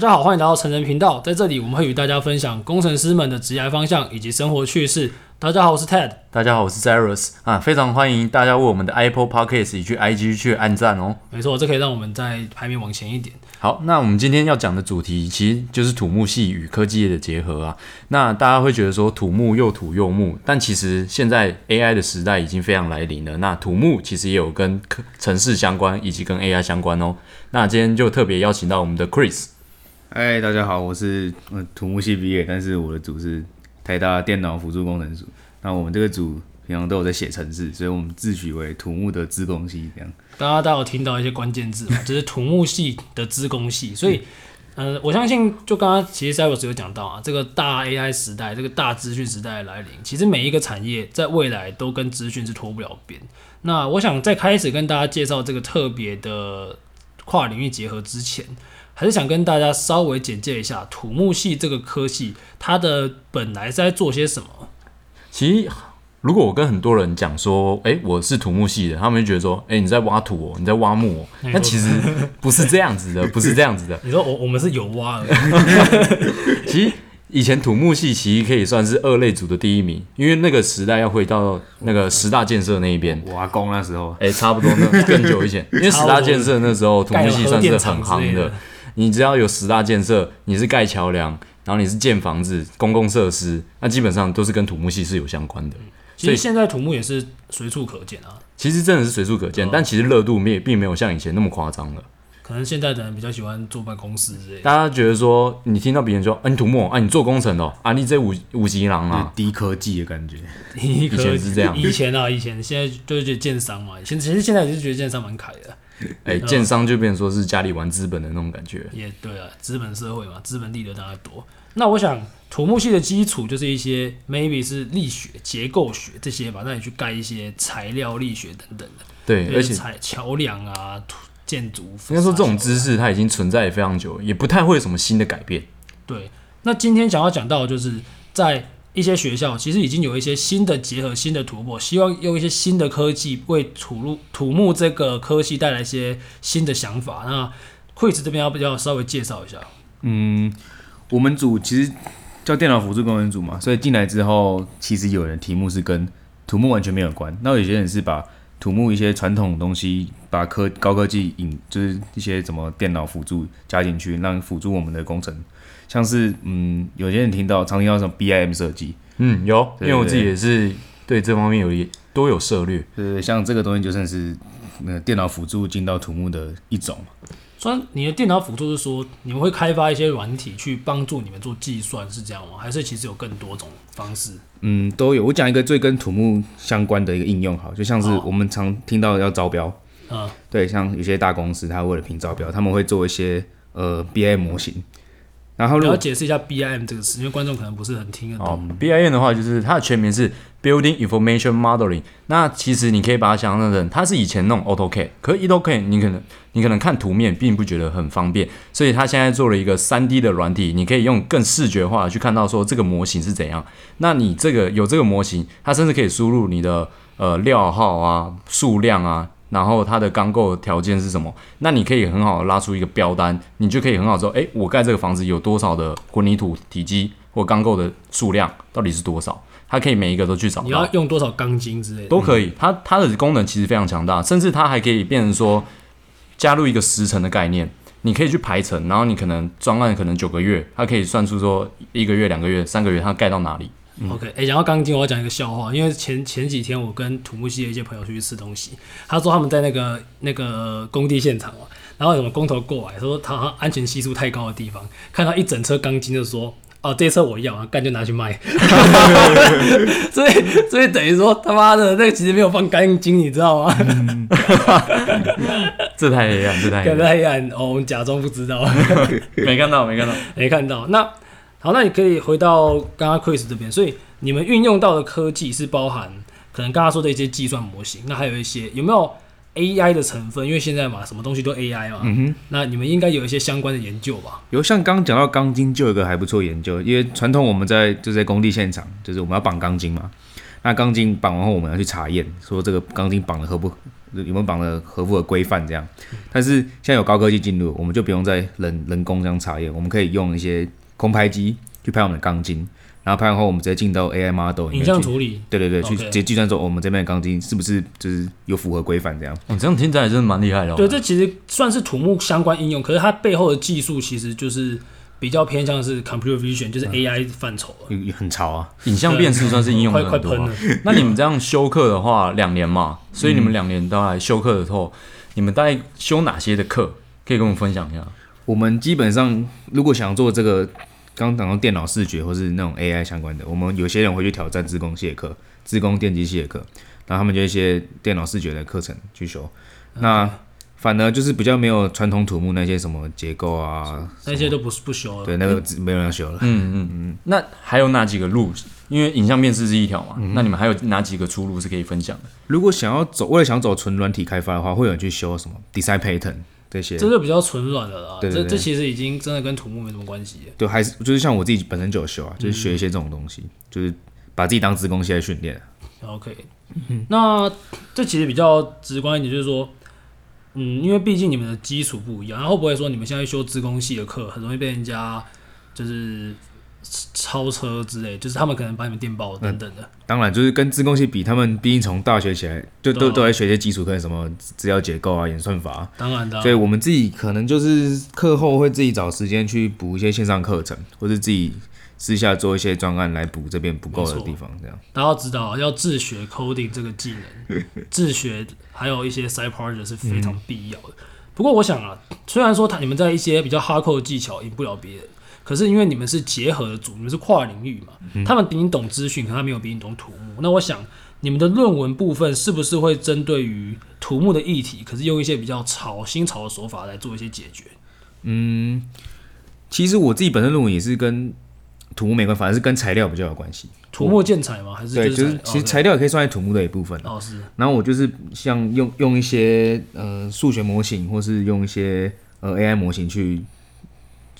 家好，欢迎来到成人频道，在这里我们会与大家分享工程师们的职业方向以及生活趣事。大家好，我是 Ted。大家好，我是 Zeros 啊，非常欢迎大家为我们的 Apple Podcast 以及 IG 去按赞哦。没错，这可以让我们在排名往前一点。好，那我们今天要讲的主题其实就是土木系与科技业的结合啊。那大家会觉得说土木又土又木，但其实现在 AI 的时代已经非常来临了。那土木其实也有跟城市相关，以及跟 AI 相关哦。那今天就特别邀请到我们的 Chris。嗨，大家好，我是土木系毕业，但是我的组是。台大电脑辅助工程组，那我们这个组平常都有在写程式，所以我们自诩为土木的资工系这样。大家都有听到一些关键字嘛，就是土木系的资工系，所以，呃，我相信就刚刚其实 Cyrus 有讲到啊，这个大 AI 时代，这个大资讯时代的来临，其实每一个产业在未来都跟资讯是脱不了边。那我想在开始跟大家介绍这个特别的跨领域结合之前。还是想跟大家稍微简介一下土木系这个科系，它的本来是在做些什么？其实，如果我跟很多人讲说，诶、欸，我是土木系的，他们就觉得说，诶、欸，你在挖土哦，你在挖木哦。那其实不是这样子的，不是这样子的。你说我我们是有挖的。其实以前土木系其实可以算是二类组的第一名，因为那个时代要回到那个十大建设那一边。我阿公那时候，哎、欸，差不多那更久以前，因为十大建设那时候土木系算是很夯的。你只要有十大建设，你是盖桥梁，然后你是建房子、公共设施，那基本上都是跟土木系是有相关的。其实现在土木也是随处可见啊。其实真的是随处可见，哦、但其实热度没并没有像以前那么夸张了。可能现在的人比较喜欢坐办公室之类的。大家觉得说，你听到别人说，啊，你土木啊，你做工程的、哦，啊，你这五五级狼啊，低科技的感觉。以前是这样，以前啊，以前现在就是觉得建商嘛，其实其实现在也是觉得建商蛮凯的。哎，建商就变成说是家里玩资本的那种感觉。也对啊，资本社会嘛，资本利得大家多。那我想土木系的基础就是一些 maybe 是力学、结构学这些吧，那你去盖一些材料力学等等的。对，而且桥梁啊、建筑。应该说这种知识它已经存在也非常久，也不太会有什么新的改变。对，那今天想要讲到的就是在。一些学校其实已经有一些新的结合、新的突破，希望用一些新的科技为土木土木这个科系带来一些新的想法。那 Chris 这边要不要稍微介绍一下？嗯，我们组其实叫电脑辅助工程组嘛，所以进来之后，其实有人题目是跟土木完全没有关。那有些人是把土木一些传统东西，把科高科技引，就是一些什么电脑辅助加进去，让辅助我们的工程。像是嗯，有些人听到常听到什么 BIM 设计，嗯，有，因为我自己也是对这方面有一都有涉略。对，像这个东西就算是那个电脑辅助进到土木的一种。虽然你的电脑辅助是说你们会开发一些软体去帮助你们做计算，是这样吗？还是其实有更多种方式？嗯，都有。我讲一个最跟土木相关的一个应用，好，就像是我们常听到要招标，嗯，对，像有些大公司，他为了拼招标，他们会做一些呃 BIM 模型。然后，我要解释一下 BIM 这个词，因为观众可能不是很听得懂。哦，BIM 的话，就是它的全名是 Building Information Modeling。那其实你可以把它想象成，它是以前那种 AutoCAD，可是 AutoCAD 你可能你可能看图面并不觉得很方便，所以它现在做了一个 3D 的软体，你可以用更视觉化的去看到说这个模型是怎样。那你这个有这个模型，它甚至可以输入你的呃料号啊、数量啊。然后它的钢构条件是什么？那你可以很好的拉出一个标单，你就可以很好说，哎，我盖这个房子有多少的混凝土体积或钢构的数量到底是多少？它可以每一个都去找。你要用多少钢筋之类的都可以。它它的功能其实非常强大，甚至它还可以变成说加入一个时程的概念，你可以去排程，然后你可能专案可能九个月，它可以算出说一个月、两个月、三个月它盖到哪里。OK，哎、欸，讲到钢筋，我要讲一个笑话。因为前前几天我跟土木系的一些朋友出去吃东西，他说他们在那个那个工地现场嘛，然后有个工头过来，说他好像安全系数太高的地方，看到一整车钢筋，就说：“哦，这车我要，啊，干就拿去卖。”所以所以等于说他妈的那个其实没有放钢筋，你知道吗？这太黑暗，这太黑暗，太黑暗哦，我们假装不知道，没看到，没看到，没看到。那。好，那你可以回到刚刚 Chris 这边，所以你们运用到的科技是包含可能刚刚说的一些计算模型，那还有一些有没有 AI 的成分？因为现在嘛，什么东西都 AI 嘛，嗯哼，那你们应该有一些相关的研究吧？有，像刚刚讲到钢筋就有一个还不错研究，因为传统我们在就在工地现场，就是我们要绑钢筋嘛，那钢筋绑完后，我们要去查验，说这个钢筋绑的合不有没有绑的合不合规范这样。但是现在有高科技进入，我们就不用再人人工这样查验，我们可以用一些空拍机去拍我们的钢筋，然后拍完后我们直接进到 AI model 影像处理，对对对，去直接计算说我们这边的钢筋是不是就是有符合规范这样。你，这样听起来真的蛮厉害的哦。对，这其实算是土木相关应用，可是它背后的技术其实就是。比较偏向是 computer vision，就是 AI 范畴，也很潮啊。影像辨识算是应用的很多。那你们这样修课的话，两年嘛，所以你们两年都来修课的时候，你们大概修哪些的课？可以跟我们分享一下。我们基本上如果想做这个，刚讲到电脑视觉或是那种 AI 相关的，我们有些人会去挑战自工系的课，自工电机系的课，然后他们就一些电脑视觉的课程去修。那反而就是比较没有传统土木那些什么结构啊，那些都不是不修了。对，那个没有人要修了。嗯嗯嗯。那还有哪几个路？因为影像辨识是一条嘛，嗯、那你们还有哪几个出路是可以分享的？如果想要走，为了想走纯软体开发的话，会有人去修什么 design pattern 这些？这就比较纯软的了。对对对，这这其实已经真的跟土木没什么关系。对，还是就是像我自己本身就有修啊，就是学一些这种东西，嗯、就是把自己当资工系来训练。OK，那这其实比较直观一点，就是说。嗯，因为毕竟你们的基础不一样，然后会不会说你们现在修资工系的课，很容易被人家就是超车之类，就是他们可能把你们电爆等等的。嗯、当然，就是跟自贡系比，他们毕竟从大学起来就都、啊、都在学一些基础课，什么资料结构啊、演算法。当然的。所以我们自己可能就是课后会自己找时间去补一些线上课程，或是自己。私下做一些专案来补这边不够的地方，这样。大家要知道，要自学 coding 这个技能，自学还有一些 side project 是非常必要的。嗯、不过我想啊，虽然说他你们在一些比较 hardcore 的技巧赢不了别人，可是因为你们是结合的组，你们是跨领域嘛，嗯、他们比你懂资讯，可他没有比你懂土木。那我想你们的论文部分是不是会针对于土木的议题，可是用一些比较潮新潮的手法来做一些解决？嗯，其实我自己本身论文也是跟。土木没关系，反而是跟材料比较有关系。土木建材吗？还是对，就是其实材料也可以算在土木的一部分。哦，是。然后我就是像用用一些呃数学模型，或是用一些呃 AI 模型去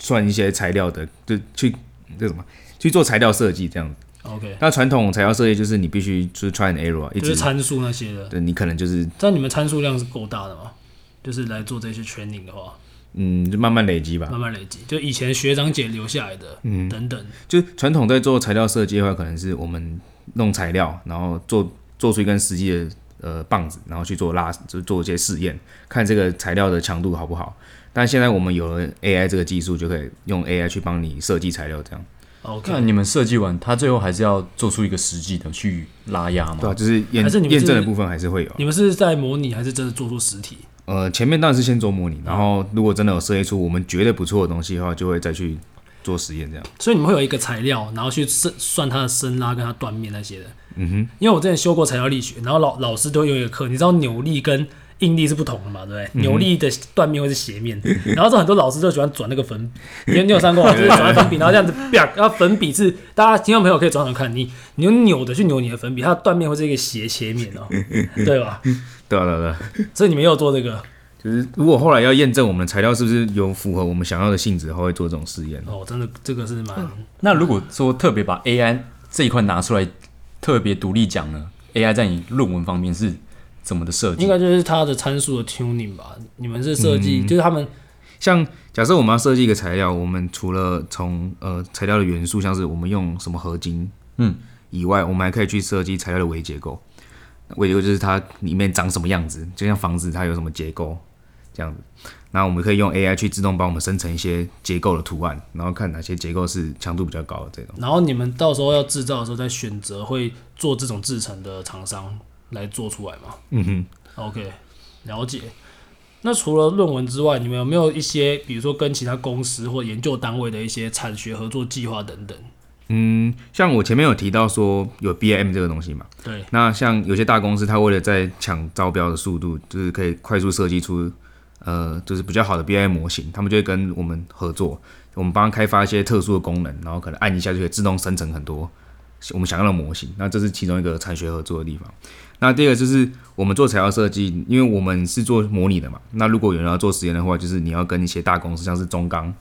算一些材料的，就去这什么去做材料设计这样子。OK。那传统材料设计就是你必须就是 try and error，一直就是参数那些的。对，你可能就是。但你们参数量是够大的吗？就是来做这些 training 的话。嗯，就慢慢累积吧。慢慢累积，就以前学长姐留下来的，嗯，等等。就传统在做材料设计的话，可能是我们弄材料，然后做做出一根实际的呃棒子，然后去做拉，就做一些试验，看这个材料的强度好不好。但现在我们有了 AI 这个技术，就可以用 AI 去帮你设计材料，这样。OK，那你们设计完，它最后还是要做出一个实际的去拉压吗？对啊，就是验验证的部分还是会有。你们是在模拟，还是真的做出实体？呃，前面当然是先做模拟，然后如果真的有设计出我们觉得不错的东西的话，就会再去做实验这样。所以你们会有一个材料，然后去算算它的伸拉跟它断面那些的。嗯哼。因为我之前修过材料力学，然后老老师都有一个课，你知道扭力跟应力是不同的嘛，对不对？嗯、扭力的断面会是斜面，然后这很多老师就喜欢转那个粉笔，你你有上过吗？就是转粉笔，然后这样子，然后粉笔是大家听众朋友可以转转看，你你用扭的去扭你的粉笔，它的断面会是一个斜切面哦，对吧？对啊，对啊，对。所以你们有做这个，就是如果后来要验证我们的材料是不是有符合我们想要的性质，后会做这种试验。哦，真的，这个是蛮。那如果说特别把 AI 这一块拿出来，特别独立讲呢？AI 在你论文方面是怎么的设计？应该就是它的参数的 tuning 吧？你们是设计，嗯、就是他们像假设我们要设计一个材料，我们除了从呃材料的元素，像是我们用什么合金，嗯，以外，我们还可以去设计材料的微结构。微结构就是它里面长什么样子，就像房子它有什么结构这样子。那我们可以用 AI 去自动帮我们生成一些结构的图案，然后看哪些结构是强度比较高的这种。然后你们到时候要制造的时候再选择会做这种制成的厂商来做出来嘛？嗯哼，OK，了解。那除了论文之外，你们有没有一些比如说跟其他公司或研究单位的一些产学合作计划等等？嗯，像我前面有提到说有 BIM 这个东西嘛，对。那像有些大公司，它为了在抢招标的速度，就是可以快速设计出，呃，就是比较好的 BIM 模型，他们就会跟我们合作，我们帮他开发一些特殊的功能，然后可能按一下就可以自动生成很多我们想要的模型。那这是其中一个产学合作的地方。那第二个就是我们做材料设计，因为我们是做模拟的嘛，那如果有人要做实验的话，就是你要跟一些大公司，像是中钢。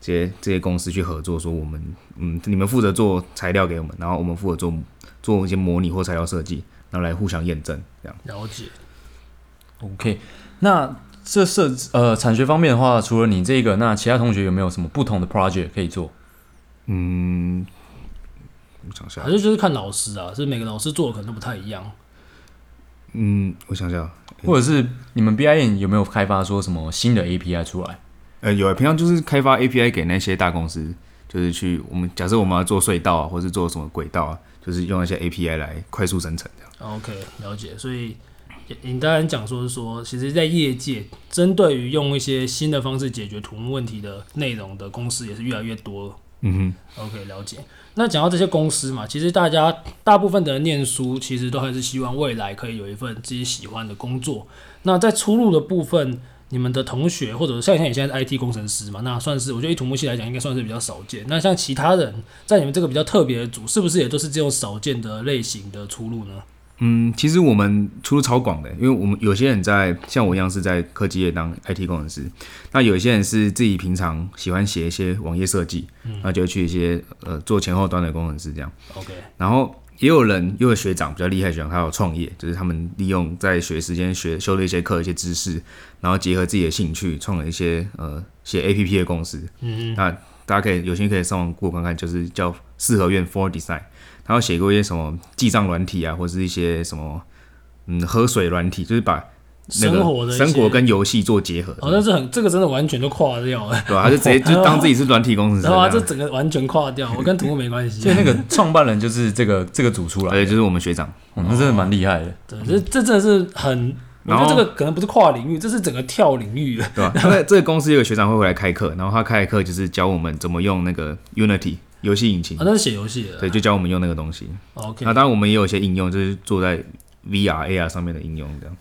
这些这些公司去合作，说我们嗯，你们负责做材料给我们，然后我们负责做做一些模拟或材料设计，然后来互相验证这样。了解。OK，那这设呃产学方面的话，除了你这个，那其他同学有没有什么不同的 project 可以做？嗯，我想想还，是就是看老师啊，是每个老师做的可能都不太一样。嗯，我想想，或者是你们 BIN 有没有开发说什么新的 API 出来？呃，有，平常就是开发 API 给那些大公司，就是去我们假设我们要做隧道啊，或是做什么轨道啊，就是用那些 API 来快速生成这样。OK，了解。所以你当然讲说是说，其实，在业界针对于用一些新的方式解决土木问题的内容的公司也是越来越多。嗯哼，OK，了解。那讲到这些公司嘛，其实大家大部分的人念书，其实都还是希望未来可以有一份自己喜欢的工作。那在出路的部分，你们的同学或者像像你现在 IT 工程师嘛，那算是我觉得以土木系来讲，应该算是比较少见。那像其他人在你们这个比较特别的组，是不是也都是这种少见的类型的出路呢？嗯，其实我们出路超广的，因为我们有些人在像我一样是在科技业当 IT 工程师，那有些人是自己平常喜欢写一些网页设计，那就去一些呃做前后端的工程师这样。OK，然后也有人，因为学长比较厉害，学长他有创业，就是他们利用在学时间学修了一些课、一些知识，然后结合自己的兴趣，创了一些呃写 APP 的公司。嗯嗯，那大家可以有兴趣可以上网 Google 看看，就是叫四合院 （Four Design。他有写过一些什么记账软体啊，或者是一些什么嗯喝水软体，就是把那个生活的生活跟游戏做结合。哦，那是很这个真的完全都跨掉了，对吧、啊？他就直接就当自己是软体工程师。对啊，这整个完全跨掉，我跟土木没关系。所以那个创办人就是这个这个组出来，对，就是我们学长。哦，那真的蛮厉害的。对，这这真的是很，我觉得这个可能不是跨领域，这是整个跳领域，对吧？因为这个公司有个学长会回来开课，然后他开的课就是教我们怎么用那个 Unity。游戏引擎啊，那是写游戏的，对，就教我们用那个东西。OK，那当然我们也有一些应用，就是做在 VR、AR 上面的应用这样。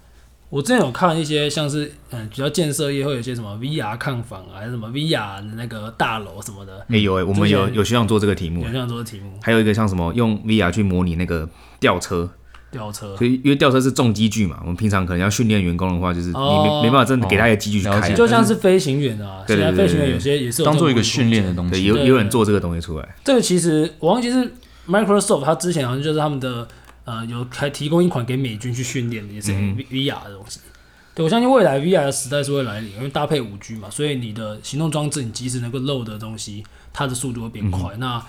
我之前有看一些像是嗯，比较建设业会有一些什么 VR 看房啊，还是什么 VR 的那个大楼什么的。哎、欸、有哎、欸，我们有有学长做这个题目，有学长做的题目。还有一个像什么用 VR 去模拟那个吊车。吊车，所以因为吊车是重机具嘛，我们平常可能要训练员工的话，就是你没、哦、没办法真的给他一个机具去开，就像是飞行员啊，现在飞行员有些也是当做一个训练的东西，对，有有人做这个东西出来。这个其实我忘记是 Microsoft，他之前好像就是他们的呃有还提供一款给美军去训练的，也是 VR 的东西。嗯、对，我相信未来 VR 的时代是会来临，因为搭配五 G 嘛，所以你的行动装置，你即使能够 load 的东西，它的速度会变快。嗯、那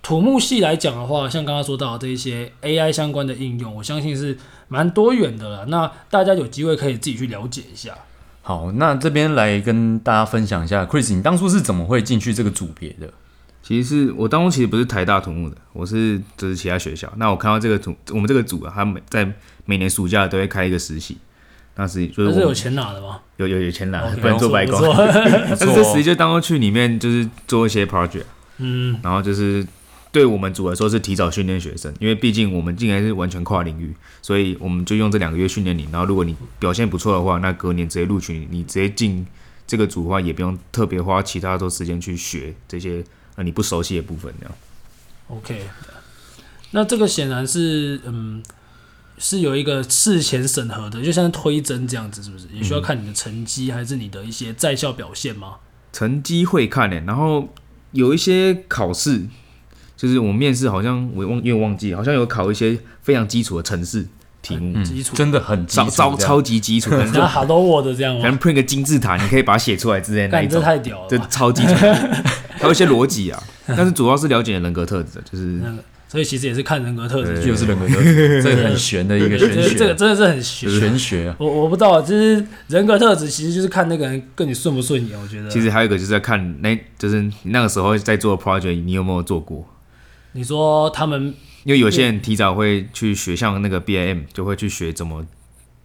土木系来讲的话，像刚刚说到的这一些 AI 相关的应用，我相信是蛮多元的了。那大家有机会可以自己去了解一下。好，那这边来跟大家分享一下，Chris，你当初是怎么会进去这个组别的？其实是我当初其实不是台大土木的，我是就是其他学校。那我看到这个组，我们这个组啊，他每在每年暑假都会开一个实习，那是就是是有钱拿的吗？有有有钱拿，okay, 不能做白工。这实习就当初去里面就是做一些 project，嗯，然后就是。对我们组来说是提早训练学生，因为毕竟我们进来是完全跨领域，所以我们就用这两个月训练你。然后如果你表现不错的话，那隔年直接录取你，你直接进这个组的话，也不用特别花其他多时间去学这些呃你不熟悉的部分。这样。OK，那这个显然是嗯是有一个事前审核的，就像推甄这样子，是不是？也需要看你的成绩，还是你的一些在校表现吗？成绩会看诶，然后有一些考试。就是我们面试好像我忘，因为忘记好像有考一些非常基础的城市题目，嗯、基础。真的很基础，超超级基础，可能就 Hello World 这样，可能 print 个金字塔，你可以把它写出来之类的那一种，这太屌了，这超基础，还有一些逻辑啊，但是主要是了解人格特质，就是、那个，所以其实也是看人格特质，就是人格特质，这个很玄的一个玄学，这个真的是很玄玄学啊，我我不知道，就是人格特质其实就是看那个人跟你顺不顺眼，我觉得，其实还有一个就是在看那，就是那个时候在做 project，你有没有做过？你说他们，因为有些人提早会去学，像那个 BIM 就会去学怎么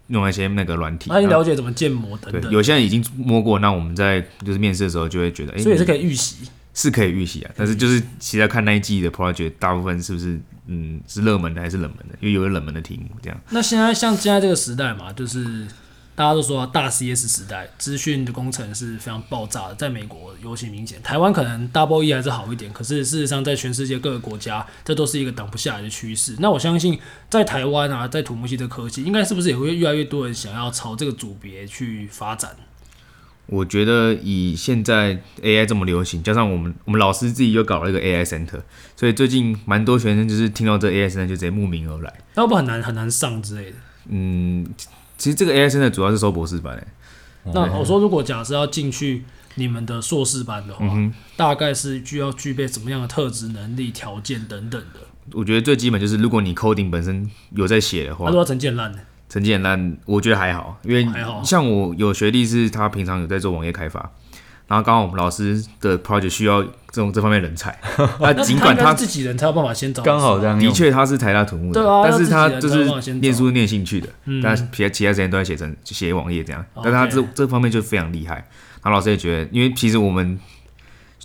弄一些那个软体，他已经了解怎么建模等等。对，有些人已经摸过，那我们在就是面试的时候就会觉得，哎，所以是可以预习，是可以预习啊。但是就是其实看那一季的 project，大部分是不是嗯是热门的还是冷门的？因为有个冷门的题目这样。那现在像现在这个时代嘛，就是。大家都说大 CS 时代，资讯的工程是非常爆炸的，在美国尤其明显。台湾可能 Double E 还是好一点，可是事实上在全世界各个国家，这都是一个挡不下来的趋势。那我相信在台湾啊，在土木系的科技，应该是不是也会越来越多人想要朝这个组别去发展？我觉得以现在 AI 这么流行，加上我们我们老师自己又搞了一个 AI Center，所以最近蛮多学生就是听到这 AI Center 就直接慕名而来。那会不会很难很难上之类的？嗯，其实这个 AI Center 主要是收博士班诶。那我说，如果假设要进去你们的硕士班的话，嗯、大概是需要具备什么样的特质、能力、条件等等的？我觉得最基本就是，如果你 coding 本身有在写的话，他说成绩很烂的。成绩很烂，我觉得还好，因为像我有学弟是他平常有在做网页开发，然后刚好我们老师的 project 需要这种这方面人才，那尽管他自己人才有办法先找，刚好这样，的确他是台大土木的，对啊，但是他就是念书念兴趣的，但其他其他时间都在写成写网页这样，但他这这方面就非常厉害，然后老师也觉得，因为其实我们。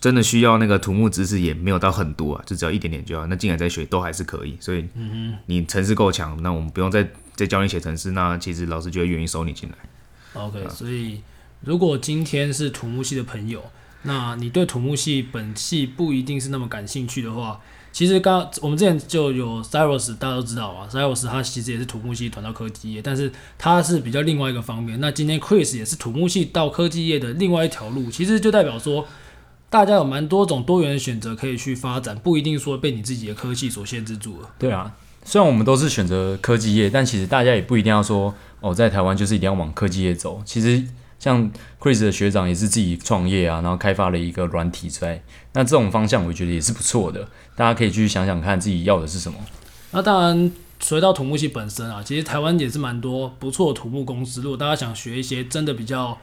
真的需要那个土木知识也没有到很多啊，就只要一点点就好。那进来再学都还是可以，所以你城市够强，那我们不用再再教你写城市，那其实老师就会愿意收你进来。OK，所以如果今天是土木系的朋友，那你对土木系本系不一定是那么感兴趣的话，其实刚我们之前就有 Cyrus，大家都知道啊，Cyrus 他其实也是土木系转到科技业，但是他是比较另外一个方面。那今天 Chris 也是土木系到科技业的另外一条路，其实就代表说。大家有蛮多种多元的选择可以去发展，不一定说被你自己的科技所限制住了。对啊，虽然我们都是选择科技业，但其实大家也不一定要说哦，在台湾就是一定要往科技业走。其实像 Chris 的学长也是自己创业啊，然后开发了一个软体出来，那这种方向我觉得也是不错的。大家可以去想想看自己要的是什么。那当然，回到土木系本身啊，其实台湾也是蛮多不错的土木公司。如果大家想学一些真的比较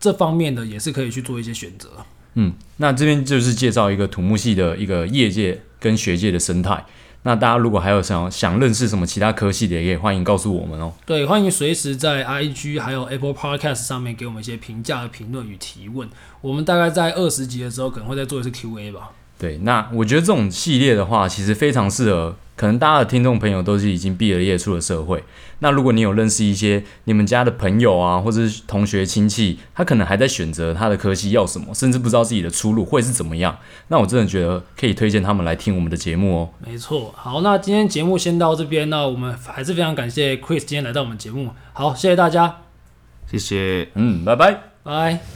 这方面的，也是可以去做一些选择。嗯，那这边就是介绍一个土木系的一个业界跟学界的生态。那大家如果还有想想认识什么其他科系的，也可以欢迎告诉我们哦。对，欢迎随时在 IG 还有 Apple Podcast 上面给我们一些评价、评论与提问。我们大概在二十集的时候可能会再做一次 QA 吧。对，那我觉得这种系列的话，其实非常适合。可能大家的听众朋友都是已经毕了业出了社会，那如果你有认识一些你们家的朋友啊，或者是同学亲戚，他可能还在选择他的科系要什么，甚至不知道自己的出路会是怎么样，那我真的觉得可以推荐他们来听我们的节目哦。没错，好，那今天节目先到这边，那我们还是非常感谢 Chris 今天来到我们节目，好，谢谢大家，谢谢，嗯，拜拜，拜。